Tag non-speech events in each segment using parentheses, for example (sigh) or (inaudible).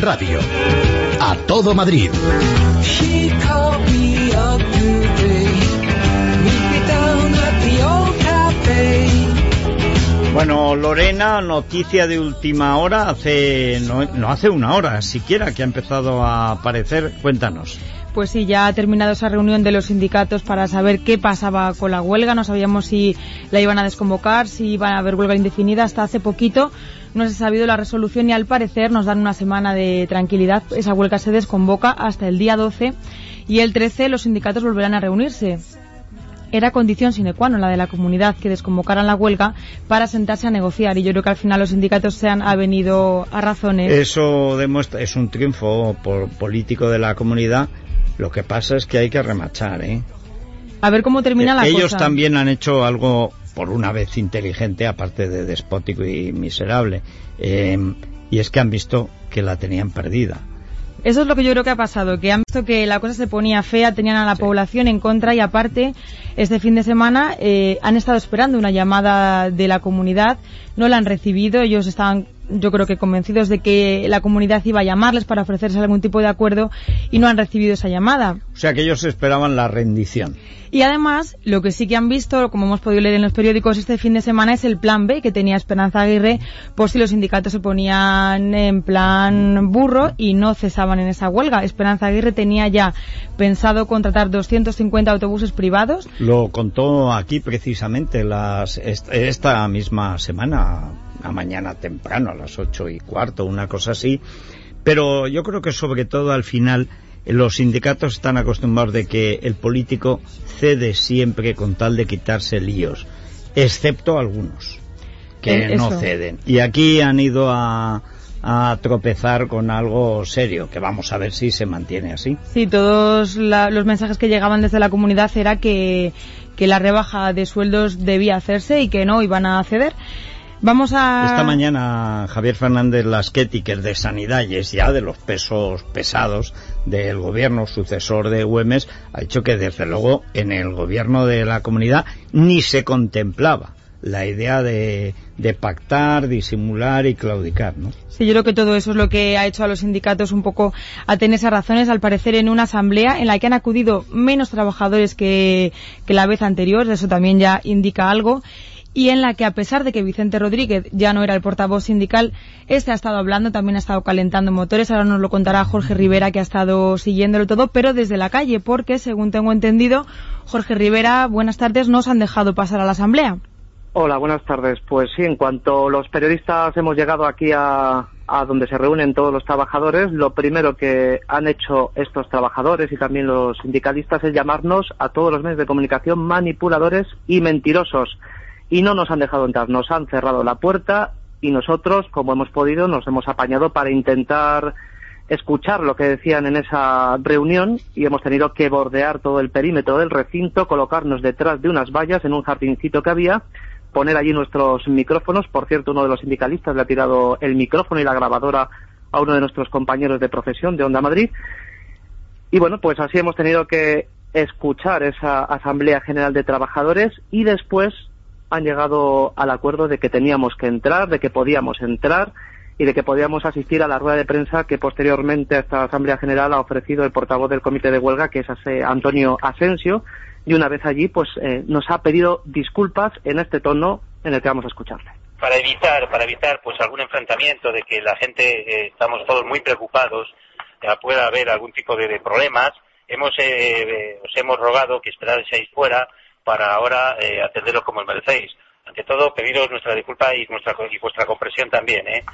radio. A todo Madrid. Bueno, Lorena, noticia de última hora, hace no, no, hace una hora siquiera que ha empezado a aparecer. Cuéntanos. Pues sí, ya ha terminado esa reunión de los sindicatos para saber qué pasaba con la huelga. No sabíamos si la iban a desconvocar, si iban a haber huelga indefinida. Hasta hace poquito no se ha sabido la resolución y al parecer nos dan una semana de tranquilidad. Esa huelga se desconvoca hasta el día 12 y el 13 los sindicatos volverán a reunirse era condición sine qua non la de la comunidad que desconvocaran la huelga para sentarse a negociar y yo creo que al final los sindicatos se han venido a razones. Eso demuestra, es un triunfo por, político de la comunidad. Lo que pasa es que hay que remachar, ¿eh? A ver cómo termina la Ellos cosa. también han hecho algo, por una vez inteligente, aparte de despótico y miserable. Eh, y es que han visto que la tenían perdida. Eso es lo que yo creo que ha pasado, que han visto que la cosa se ponía fea, tenían a la sí. población en contra y aparte, este fin de semana eh, han estado esperando una llamada de la comunidad, no la han recibido, ellos estaban yo creo que convencidos de que la comunidad iba a llamarles para ofrecerse algún tipo de acuerdo y no han recibido esa llamada. O sea que ellos esperaban la rendición. Y además, lo que sí que han visto, como hemos podido leer en los periódicos este fin de semana, es el plan B que tenía Esperanza Aguirre por si los sindicatos se ponían en plan burro y no cesaban en esa huelga. Esperanza Aguirre tenía ya pensado contratar 250 autobuses privados. Lo contó aquí precisamente las, esta misma semana, a mañana temprano, a las ocho y cuarto, una cosa así. Pero yo creo que sobre todo al final los sindicatos están acostumbrados de que el político cede siempre con tal de quitarse líos, excepto algunos que Eh, no ceden. Y aquí han ido a, a tropezar con algo serio, que vamos a ver si se mantiene así. Sí, todos la- los mensajes que llegaban desde la comunidad era que, que la rebaja de sueldos debía hacerse y que no iban a ceder. Vamos a... Esta mañana Javier Fernández Lasqueti, que es de Sanidad y es ya de los pesos pesados del gobierno sucesor de Güemes, ha dicho que desde luego en el gobierno de la comunidad ni se contemplaba la idea de, de pactar, disimular y claudicar, ¿no? Sí, yo creo que todo eso es lo que ha hecho a los sindicatos un poco a tener esas razones, al parecer en una asamblea en la que han acudido menos trabajadores que, que la vez anterior, eso también ya indica algo, y en la que a pesar de que Vicente Rodríguez ya no era el portavoz sindical, este ha estado hablando, también ha estado calentando motores, ahora nos lo contará Jorge Rivera que ha estado siguiéndolo todo, pero desde la calle, porque según tengo entendido, Jorge Rivera, buenas tardes, nos han dejado pasar a la asamblea. Hola, buenas tardes. Pues sí, en cuanto los periodistas hemos llegado aquí a, a donde se reúnen todos los trabajadores, lo primero que han hecho estos trabajadores y también los sindicalistas es llamarnos a todos los medios de comunicación manipuladores y mentirosos. Y no nos han dejado entrar, nos han cerrado la puerta y nosotros, como hemos podido, nos hemos apañado para intentar escuchar lo que decían en esa reunión y hemos tenido que bordear todo el perímetro del recinto, colocarnos detrás de unas vallas en un jardincito que había, poner allí nuestros micrófonos. Por cierto, uno de los sindicalistas le ha tirado el micrófono y la grabadora a uno de nuestros compañeros de profesión de Onda Madrid. Y bueno, pues así hemos tenido que escuchar esa Asamblea General de Trabajadores y después han llegado al acuerdo de que teníamos que entrar, de que podíamos entrar y de que podíamos asistir a la rueda de prensa que posteriormente a esta Asamblea General ha ofrecido el portavoz del Comité de Huelga, que es Antonio Asensio, y una vez allí, pues eh, nos ha pedido disculpas en este tono en el que vamos a escucharle. para evitar para evitar pues algún enfrentamiento de que la gente eh, estamos todos muy preocupados eh, pueda haber algún tipo de, de problemas hemos eh, eh, os hemos rogado que esperaseis fuera para ahora eh, atenderos como merecéis ante todo pediros nuestra disculpa y nuestra y vuestra comprensión también eh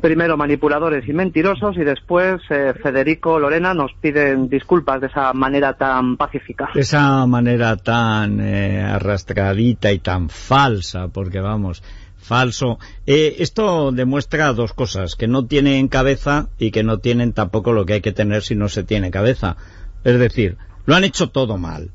Primero manipuladores y mentirosos y después eh, Federico, Lorena nos piden disculpas de esa manera tan pacífica. Esa manera tan eh, arrastradita y tan falsa, porque vamos, falso. Eh, esto demuestra dos cosas, que no tienen cabeza y que no tienen tampoco lo que hay que tener si no se tiene cabeza. Es decir, lo han hecho todo mal.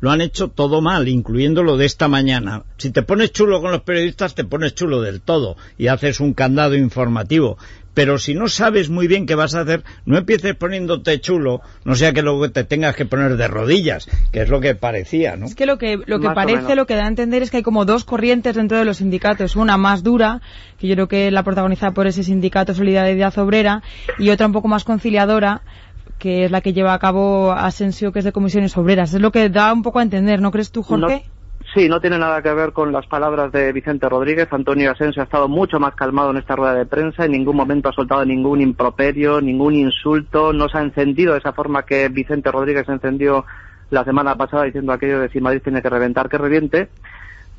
Lo han hecho todo mal, incluyendo lo de esta mañana. Si te pones chulo con los periodistas, te pones chulo del todo y haces un candado informativo. pero si no sabes muy bien qué vas a hacer, no empieces poniéndote chulo, no sea que luego te tengas que poner de rodillas, que es lo que parecía, ¿no? Es que lo que, lo que parece, lo que da a entender es que hay como dos corrientes dentro de los sindicatos. Una más dura, que yo creo que la protagonizada por ese sindicato Solidaridad Obrera, y otra un poco más conciliadora, que es la que lleva a cabo Asensio, que es de comisiones obreras. Es lo que da un poco a entender, ¿no crees tú, Jorge? Sí, no tiene nada que ver con las palabras de Vicente Rodríguez. Antonio Asensio ha estado mucho más calmado en esta rueda de prensa. En ningún momento ha soltado ningún improperio, ningún insulto. No se ha encendido de esa forma que Vicente Rodríguez encendió la semana pasada diciendo aquello de si Madrid tiene que reventar, que reviente.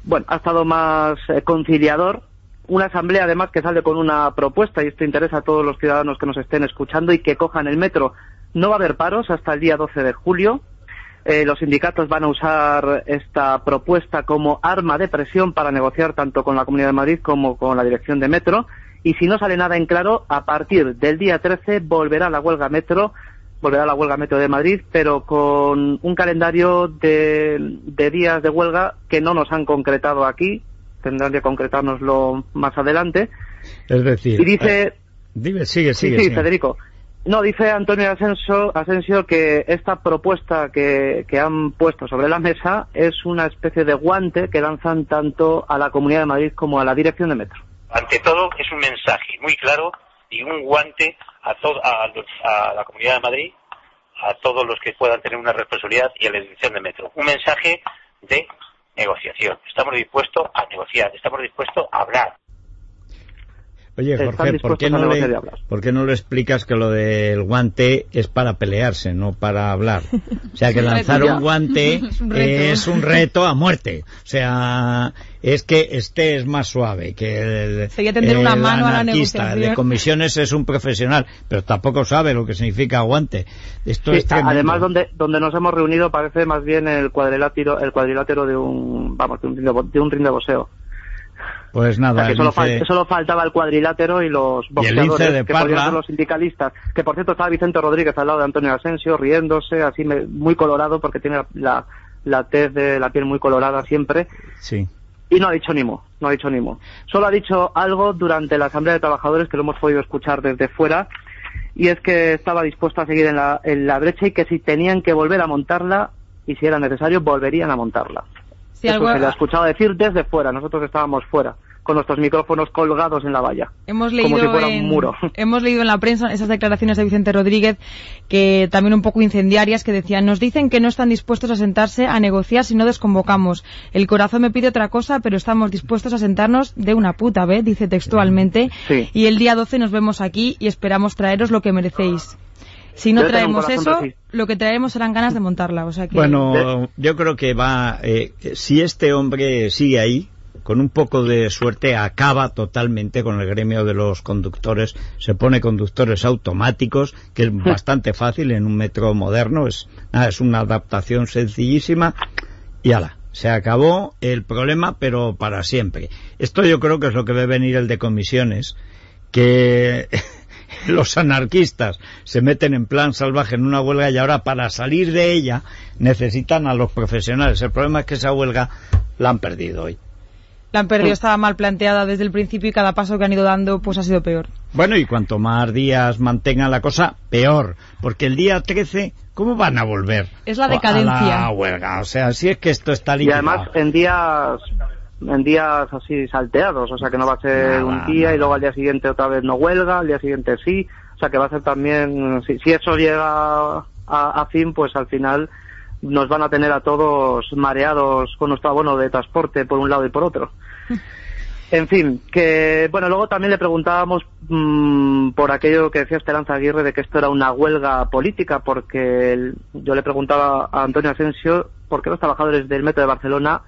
Bueno, ha estado más eh, conciliador. Una asamblea además que sale con una propuesta y esto interesa a todos los ciudadanos que nos estén escuchando y que cojan el metro. No va a haber paros hasta el día 12 de julio eh, los sindicatos van a usar esta propuesta como arma de presión para negociar tanto con la Comunidad de Madrid como con la dirección de Metro. Y si no sale nada en claro, a partir del día 13 volverá la huelga Metro, volverá la huelga Metro de Madrid, pero con un calendario de, días de huelga que no nos han concretado aquí. Tendrán que concretárnoslo más adelante. Es decir, y dice, eh, dime, sigue, sigue, sí, Federico. No, dice Antonio Asensio, que esta propuesta que, han puesto sobre la mesa es una especie de guante que lanzan tanto a la Comunidad de Madrid como a la Dirección de Metro. Ante todo, es un mensaje muy claro y un guante a, a, la Comunidad de Madrid, a todos los que puedan tener una responsabilidad y a la Dirección de Metro. Un mensaje de negociación. Estamos dispuestos a negociar, estamos dispuestos a hablar. Oye, Jorge, ¿por qué, no le, ¿por qué no le explicas que lo del guante es para pelearse, no para hablar? O sea, (laughs) que lanzar un guante (laughs) es un, reto a muerte. O sea, es que este es más suave que el, tener una mano a la de comisiones es un profesional, pero tampoco sabe lo que significa guante. Esto es además donde donde nos hemos reunido parece más bien el cuadrilátero el cuadrilátero de un vamos de un, de un ring de boxeo. Pues nada. que solo, faltaba el cuadrilátero y los boxeadores, que podrían ser los sindicalistas. Que por cierto estaba Vicente Rodríguez al lado de Antonio Asensio, riéndose, así muy colorado, porque tiene la, la tez de la piel muy colorada siempre. Sí. Y no ha dicho ni mo, no ha dicho ni mo. Solo ha dicho algo durante la Asamblea de Trabajadores que lo hemos podido escuchar desde fuera, y es que estaba dispuesto a seguir en la, en la brecha y que si tenían que volver a montarla, y si era necesario, volverían a montarla. Eso se le ha escuchado decir desde fuera, nosotros estábamos fuera con nuestros micrófonos colgados en la valla. Hemos leído como si fuera un muro. (laughs) Hemos leído en la prensa esas declaraciones de Vicente Rodríguez que también un poco incendiarias que decían, nos dicen que no están dispuestos a sentarse a negociar si no desconvocamos. El corazón me pide otra cosa, pero estamos dispuestos a sentarnos de una puta vez, dice textualmente. Y el día 12 nos vemos aquí y esperamos traeros lo que merecéis. Si no traemos eso, lo que traemos serán ganas de montarla. O sea que... Bueno, yo creo que va. Eh, si este hombre sigue ahí, con un poco de suerte acaba totalmente con el gremio de los conductores, se pone conductores automáticos, que es (laughs) bastante fácil en un metro moderno, es, es una adaptación sencillísima y ala, se acabó el problema pero para siempre. Esto yo creo que es lo que debe venir el de comisiones, que (laughs) (laughs) los anarquistas se meten en plan salvaje en una huelga y ahora para salir de ella necesitan a los profesionales. El problema es que esa huelga la han perdido hoy. La han perdido, estaba mal planteada desde el principio y cada paso que han ido dando pues ha sido peor. Bueno, y cuanto más días mantengan la cosa, peor. Porque el día 13, ¿cómo van a volver? Es la decadencia. A la huelga. O sea, si es que esto está limpio. Y además en días en días así salteados, o sea que no va a ser un día y luego al día siguiente otra vez no huelga, al día siguiente sí, o sea que va a ser también, si, si eso llega a fin, pues al final nos van a tener a todos mareados con nuestro abono de transporte por un lado y por otro. (laughs) En fin, que bueno, luego también le preguntábamos mm, por aquello que decía Esperanza Aguirre de que esto era una huelga política, porque yo le preguntaba a Antonio Asensio por qué los trabajadores del Metro de Barcelona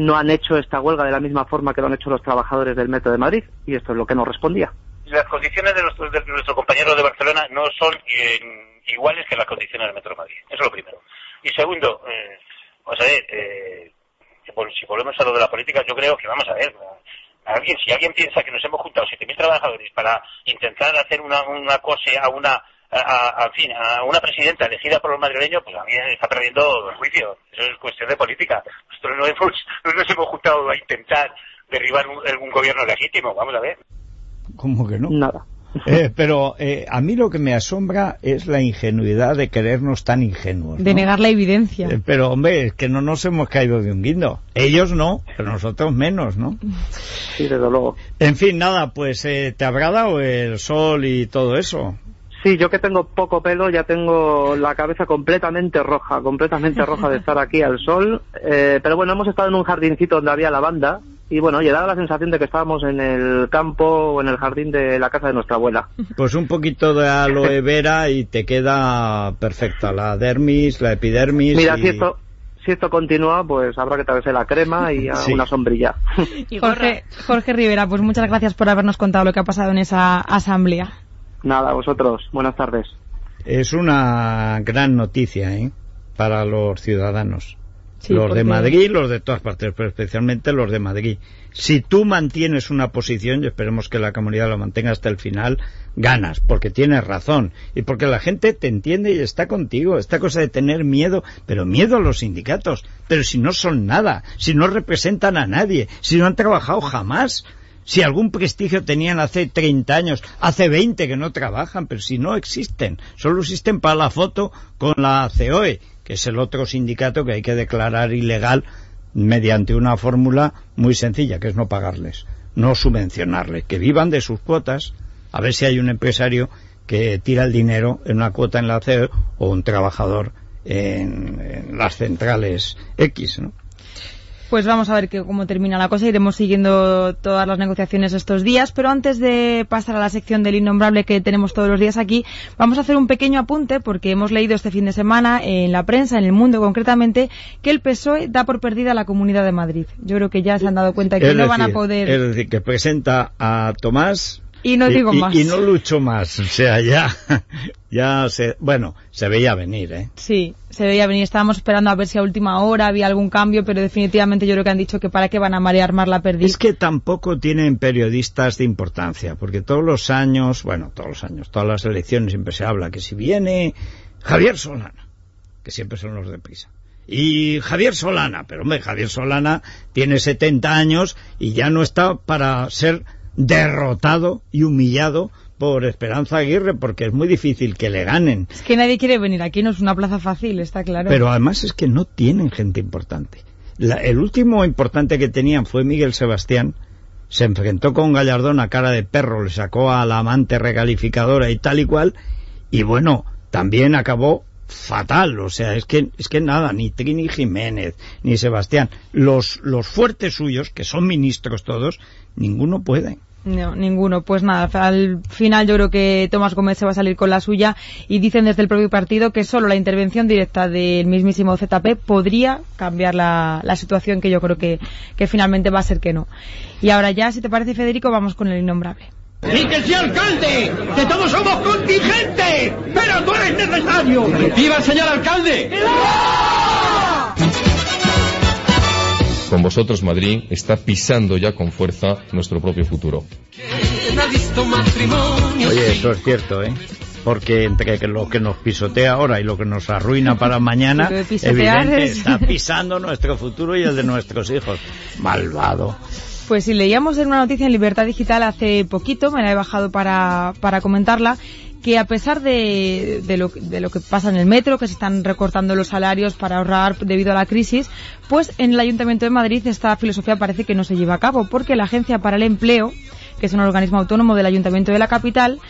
no han hecho esta huelga de la misma forma que lo han hecho los trabajadores del Metro de Madrid, y esto es lo que nos respondía. Las condiciones de, nuestros, de nuestros compañeros de Barcelona no son eh, iguales que las condiciones del Metro de Madrid, eso es lo primero. Y segundo, eh, vamos a ver, eh, si volvemos a lo de la política, yo creo que vamos a ver, alguien, si alguien piensa que nos hemos juntado 7.000 trabajadores para intentar hacer una, una cosa a una a, fin, a una presidenta elegida por los madrileños, pues a mí está perdiendo el juicio. Eso es cuestión de política. Nosotros no, hemos, (laughs) no nos hemos juntado a intentar derribar un, un gobierno legítimo. Vamos a ver. ¿Cómo que no? Nada. Eh, pero eh, a mí lo que me asombra es la ingenuidad de querernos tan ingenuos. De negar la evidencia. Eh, pero hombre, es que no nos hemos caído de un guindo. Ellos no, pero nosotros menos, ¿no? Sí, desde luego. En fin, nada, pues eh, te habrá dado el sol y todo eso. Sí, yo que tengo poco pelo ya tengo la cabeza completamente roja, completamente roja de estar aquí al sol. Eh, pero bueno, hemos estado en un jardincito donde había lavanda y bueno, oye, daba la sensación de que estábamos en el campo o en el jardín de la casa de nuestra abuela. Pues un poquito de aloe (laughs) vera y te queda perfecta la dermis, la epidermis. Mira, y- si esto si esto continúa, pues habrá que traerse la crema y (laughs) a Sí. una sombrilla. (laughs) Jorge, Jorge Rivera, pues muchas gracias por habernos contado lo que ha pasado en esa asamblea. Nada, vosotros. Buenas tardes. Es una gran noticia, ¿eh? Para los ciudadanos. Sí, los de Madrid, los de todas partes, pero especialmente los de Madrid. Si tú mantienes una posición, y esperemos que la comunidad lo mantenga hasta el final, ganas, porque tienes razón y porque la gente te entiende y está contigo. Esta cosa de tener miedo, pero miedo a los sindicatos, pero si no son nada, si no representan a nadie, si no han trabajado jamás. Si algún prestigio tenían hace 30 años, hace 20 que no trabajan, pero si no existen, solo existen para la foto con la COE, que es el otro sindicato que hay que declarar ilegal mediante una fórmula muy sencilla, que es no pagarles, no subvencionarles, que vivan de sus cuotas, a ver si hay un empresario que tira el dinero en una cuota en la COE o un trabajador en, en las centrales X, ¿no? Pues vamos a ver que, cómo termina la cosa. Iremos siguiendo todas las negociaciones estos días. Pero antes de pasar a la sección del innombrable que tenemos todos los días aquí, vamos a hacer un pequeño apunte porque hemos leído este fin de semana en la prensa, en el mundo concretamente, que el PSOE da por perdida a la Comunidad de Madrid. Yo creo que ya se han dado cuenta que Es no van a poder. Es decir, que presenta a Tomás Y no digo y, más. y no lucho más. O sea, ya, (laughs) ya se, bueno, se veía venir, ¿eh? Sí, se veía venir. Estábamos esperando a ver si a última hora había algún cambio, pero definitivamente yo creo que han dicho que para qué van a marear más la perdiz. Es que tampoco tienen periodistas de importancia, porque todos los años, bueno, todos los años, todas las elecciones siempre se habla que si viene Javier Solana, que siempre son los de prisa. Y Javier Solana, pero hombre, Javier Solana tiene 70 años y ya no está para ser derrotado y humillado por Esperanza Aguirre, porque es muy difícil que le ganen. Es que nadie quiere venir aquí, no es una plaza fácil, está claro. Pero además es que no tienen gente importante. La- el último importante que tenían fue Miguel Sebastián. Se enfrentó con Gallardón a cara de perro, le sacó a la amante recalificadora y tal y cual. Y bueno, también acabó fatal. O sea, es que, es que nada, ni Trini Jiménez, ni Sebastián. Los, los fuertes suyos, que son ministros todos, ninguno puede. No, ninguno. Pues nada, al final yo creo que Tomás Gómez se va a salir con la suya y dicen desde el propio partido que solo la intervención directa del mismísimo ZP podría cambiar la, la situación que yo creo que, que finalmente va a ser que no. Y ahora ya, si te parece Federico, vamos con el innombrable. ¡Y que sea alcalde! ¡Que todos somos contingentes! ¡Pero tú eres necesario! ¡Viva el señor alcalde! Con vosotros Madrid está pisando ya con fuerza nuestro propio futuro. Oye, eso es cierto, ¿eh? Porque entre lo que nos pisotea ahora y lo que nos arruina para mañana, evidente, es- está pisando nuestro futuro y el de nuestros hijos. Malvado. Pues si leíamos en una noticia en Libertad Digital hace poquito, me la he bajado para, para comentarla, que a pesar de, de, lo, de lo que pasa en el metro, que se están recortando los salarios para ahorrar debido a la crisis, pues en el Ayuntamiento de Madrid esta filosofía parece que no se lleva a cabo, porque la Agencia para el Empleo, que es un organismo autónomo del Ayuntamiento de la capital,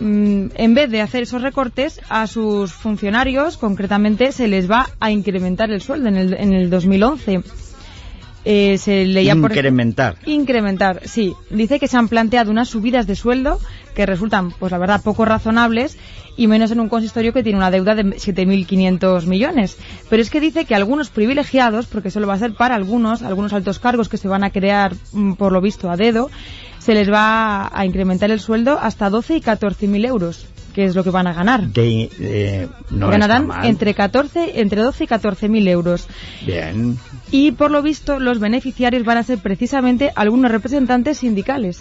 mm, en vez de hacer esos recortes a sus funcionarios, concretamente se les va a incrementar el sueldo en el, en el 2011. Eh, se leía por Incrementar. Incrementar, sí. Dice que se han planteado unas subidas de sueldo que resultan, pues la verdad, poco razonables y menos en un consistorio que tiene una deuda de 7.500 millones. Pero es que dice que algunos privilegiados, porque solo va a ser para algunos, algunos altos cargos que se van a crear, mm, por lo visto, a dedo, se les va a incrementar el sueldo hasta 12 y 14.000 euros, que es lo que van a ganar. Que eh, no Ganarán entre 14, entre 12 y 14.000 euros. Bien. Y por lo visto, los beneficiarios van a ser precisamente algunos representantes sindicales.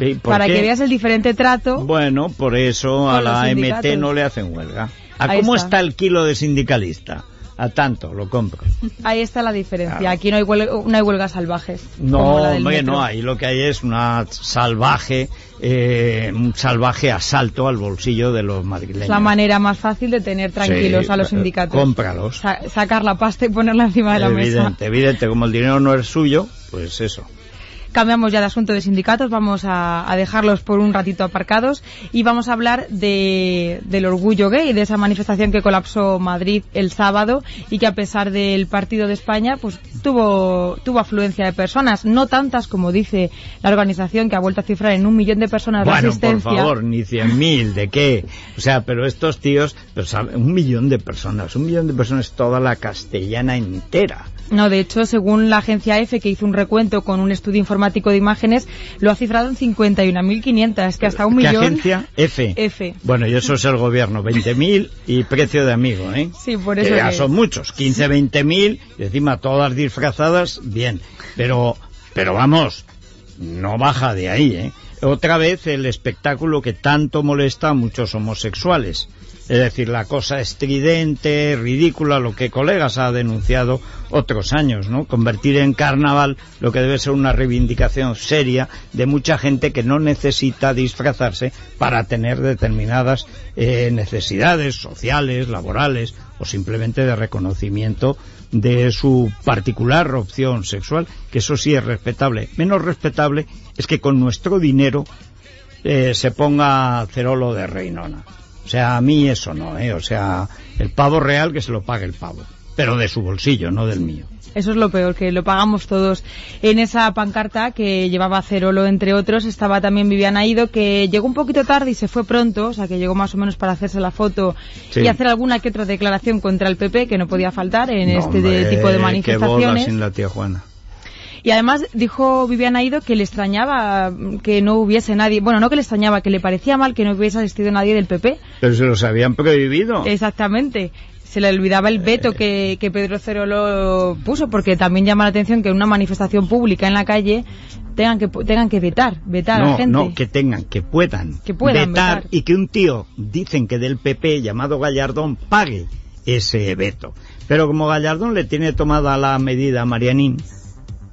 ¿Y por Para qué? que veas el diferente trato. Bueno, por eso a la AMT no le hacen huelga. ¿A Ahí cómo está. está. el kilo de sindicalista? A tanto, lo compro. Ahí está la diferencia. Aquí no hay, huelga, no hay huelgas salvajes. No, hombre, no, ahí lo que hay es una salvaje, eh, un salvaje asalto al bolsillo de los madrileños. Es la manera más fácil de tener tranquilos Sí, a los sindicatos. cómpralos. Sa- sacar la pasta y ponerla encima de la mesa. evidente, evidente, como el dinero no es suyo, pues eso. Cambiamos ya de asunto de sindicatos, vamos a, a dejarlos por un ratito aparcados y vamos a hablar de, del orgullo gay, de esa manifestación que colapsó Madrid el sábado y que a pesar del partido de España, pues tuvo, tuvo afluencia de personas, no tantas como dice la organización que ha vuelto a cifrar en un millón de personas la Bueno, por asistencia. favor, ni cien mil, ¿de qué? O sea, pero estos tíos, pero sabe, un millón de personas, un millón de personas, toda la castellana entera. No, de hecho, según la agencia EFE, que hizo un recuento con un estudio informático de imágenes, lo ha cifrado en 51.500, es que hasta un ¿Qué millón. agencia? F. F. Bueno, y eso es el gobierno, 20.000 y precio de amigo, ¿eh? Sí, por Que eso ya que- son muchos, 15, 20.000, y encima todas disfrazadas, bien. Pero, pero vamos, no baja de ahí, ¿eh? Otra vez el espectáculo que tanto molesta a muchos homosexuales. Es decir, la cosa estridente, ridícula, lo que colegas ha denunciado otros años, ¿no? Convertir en carnaval lo que debe ser una reivindicación seria de mucha gente que no necesita disfrazarse para tener determinadas eh, necesidades sociales, laborales o simplemente de reconocimiento de su particular opción sexual, que eso sí es respetable. Menos respetable es que con nuestro dinero eh, se ponga cerolo de Reinona. O sea, a mí eso no, ¿eh? O sea, el pavo real que se lo pague el pavo. Pero de su bolsillo, no del mío. Eso es lo peor, que lo pagamos todos. En esa pancarta que llevaba Cerolo, entre otros, estaba también Viviana Ido, que llegó un poquito tarde y se fue pronto, o sea, que llegó más o menos para hacerse la foto Sí. y hacer alguna que otra declaración contra el PP, que no podía faltar en No, este hombre, tipo de Qué bola manifestaciones. sin la tía Juana. Y además dijo Viviana Ido que le extrañaba que no hubiese nadie, bueno, no que le extrañaba, que le parecía mal que no hubiese asistido nadie del PP. Pero se los habían prohibido. Exactamente. Se le olvidaba el veto que, que Pedro Cerolo puso, porque también llama la atención que en una manifestación pública en la calle tengan que, tengan que vetar, vetar a la gente. no, que tengan, que puedan, Que puedan vetar, vetar. y que un tío, dicen que del PP llamado Gallardón, pague ese veto. Pero como Gallardón le tiene tomada la medida a Marianín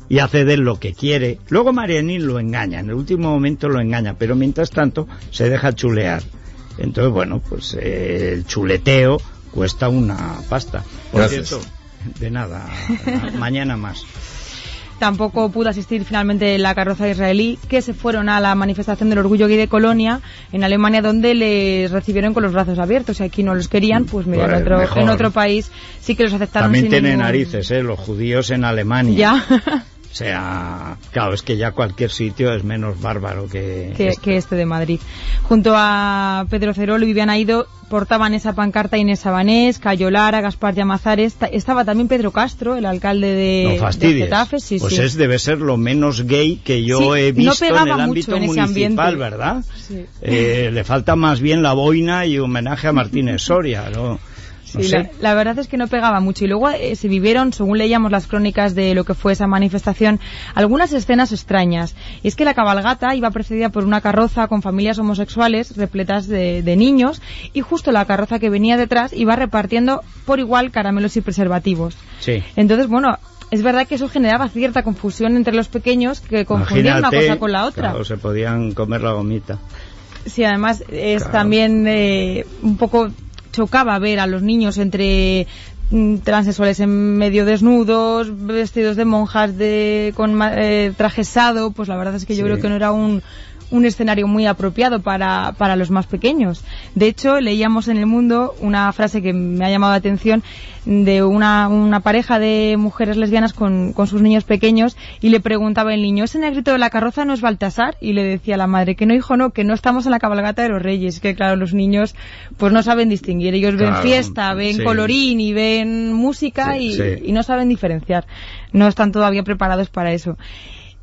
y hace de él lo que quiere, luego Marianín lo engaña, en el último momento lo engaña, pero mientras tanto se deja chulear. Entonces, bueno, pues eh, el chuleteo cuesta una pasta. Por Gracias. cierto, de nada, (laughs) mañana más. Tampoco pudo asistir finalmente la carroza israelí, que se fueron a la manifestación del orgullo gay de Colonia, en Alemania, donde les recibieron con los brazos abiertos. Y aquí no los querían, pues mira, en, Pues otro, en otro país sí que los aceptaron También sin tiene ningún- narices, ¿eh? Los judíos en Alemania. Ya. (laughs) O sea, claro, es que ya cualquier sitio es menos bárbaro que... que, este. que este de Madrid. Junto a Pedro Cerolo y Viviana Ido portaban esa pancarta Inés Sabanés, Cayo Lara, Gaspar Llamazares, ta- estaba también Pedro Castro, el alcalde de, No de. Getafe, sí, pues sí. es, debe ser lo menos gay que yo Sí, he no visto en el ámbito en municipal. ¿verdad? Eh, le falta más bien la boina y homenaje a Martínez Soria, ¿no? Sí, la, la verdad es que no pegaba mucho y luego eh, se vivieron, según leíamos las crónicas de lo que fue esa manifestación, algunas escenas extrañas. Y es que la cabalgata iba precedida por una carroza con familias homosexuales repletas de, de niños y justo la carroza que venía detrás iba repartiendo por igual caramelos y preservativos. Sí. Entonces, bueno, es verdad que eso generaba cierta confusión entre los pequeños que confundían una cosa con la otra. claro, se podían comer la gomita. Sí, además es Claro. también eh, un poco chocaba ver a los niños entre mm, transexuales en medio desnudos, vestidos de monjas de con eh, trajesado, pues la verdad es que yo Sí. creo que no era un un escenario muy apropiado para, para los más pequeños. De hecho, leíamos en el mundo una frase que me ha llamado la atención de una, una pareja de mujeres lesbianas con, con sus niños pequeños y le preguntaba el niño, ¿ese negrito de la carroza no es Baltasar? Y le decía la madre, que no, hijo, no, que no estamos en la cabalgata de los reyes. Que claro, los niños pues no saben distinguir. Ellos ven fiesta, ven sí. colorín y ven música Sí, y, sí. y no saben diferenciar. No están todavía preparados para eso.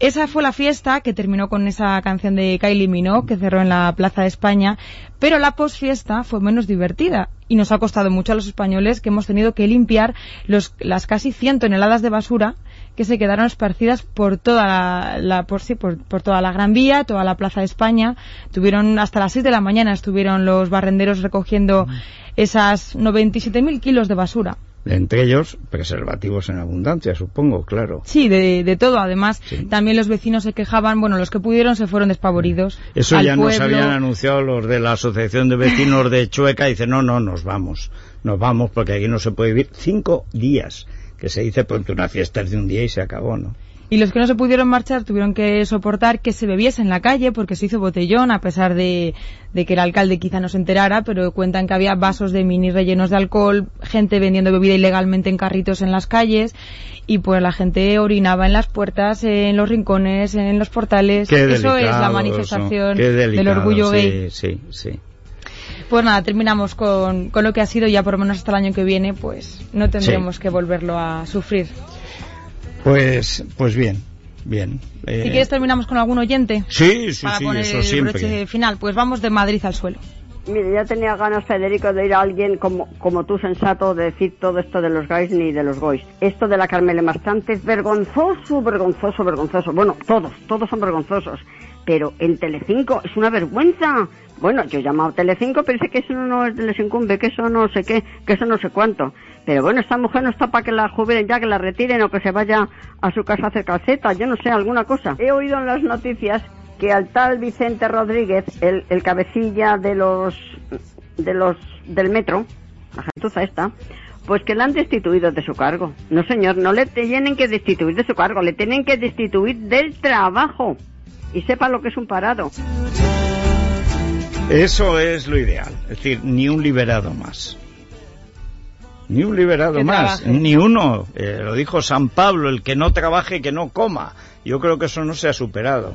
Esa fue la fiesta que terminó con esa canción de Kylie Minogue que cerró en la Plaza de España, pero la posfiesta fue menos divertida y nos ha costado mucho a los españoles que hemos tenido que limpiar los, las casi 100 toneladas de basura que se quedaron esparcidas por toda la, la- por, sí, por, por toda la Gran Vía, toda la Plaza de España. Tuvieron hasta las 6 de la mañana estuvieron los barrenderos recogiendo esas 97.000 kilos de basura. Entre ellos, preservativos en abundancia, supongo, claro. Sí, de, de todo. Además, también los vecinos se quejaban, bueno, los que pudieron se fueron despavoridos. Eso al ya nos habían anunciado los de la Asociación de Vecinos de Chueca. Dicen, no, no, nos vamos. Nos vamos porque aquí no se puede vivir. Cinco días. Que se dice, ponte una fiesta es de un día y se acabó, ¿no? Y los que no se pudieron marchar tuvieron que soportar que se bebiese en la calle porque se hizo botellón, a pesar de, de que el alcalde quizá no se enterara, pero cuentan que había vasos de mini rellenos de alcohol, gente vendiendo bebida ilegalmente en carritos en las calles y pues la gente orinaba en las puertas, en los rincones, en los portales. Qué Eso es la manifestación del orgullo sí, gay. Sí, sí. Pues nada, terminamos con, con lo que ha sido ya por lo menos hasta el año que viene, pues no tendremos que volverlo a sufrir. Pues, pues bien, bien. Eh, Si quieres terminamos con algún oyente. Sí, sí, para sí, poner eso el siempre. broche final. Pues vamos de Madrid al suelo. Mire, ya tenía ganas, Federico, de ir a alguien como, como tú, sensato, de decir todo esto de los gays ni de los goys. Esto de la Carmele Marchante es vergonzoso, vergonzoso, vergonzoso. Bueno, todos, todos son vergonzosos. Pero en Telecinco es una vergüenza. Bueno, yo he llamado Telecinco, pensé que eso no es- les incumbe, que eso no sé qué, que eso no sé cuánto. Pero bueno, esta mujer no está para que la jubilen ya, que la retiren o que se vaya a su casa a hacer calceta, yo no sé, alguna cosa. He oído en las noticias que al tal Vicente Rodríguez, el, el cabecilla de los, de los, del metro, la gentuza esta, pues que la han destituido de su cargo. No señor, no le tienen que destituir de su cargo, le tienen que destituir del trabajo. Y sepa lo que es un parado. Eso es lo ideal. Es decir, ni un liberado más. Ni un liberado más. trabaje. Ni uno. Eh, lo dijo San Pablo, el que no trabaje, que no coma. Yo creo que eso no se ha superado.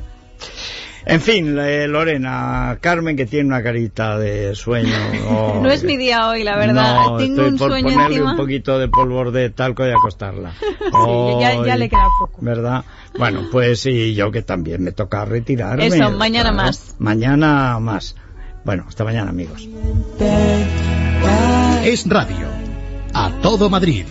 En fin, eh, Lorena, Carmen que tiene una carita de sueño. (laughs) Oh, No es mi día hoy, la verdad. No, Tengo estoy un por sueño ponerle encima. un poquito de polvo de talco y acostarla. (laughs) ya- ya le queda poco. ¿Verdad? Bueno, pues sí, yo que también me toca retirarme. Eso, mañana más. Mañana más. Bueno, hasta mañana, amigos. Es radio. A todo Madrid.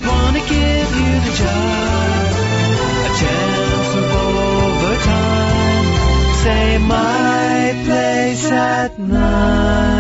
Say my place at.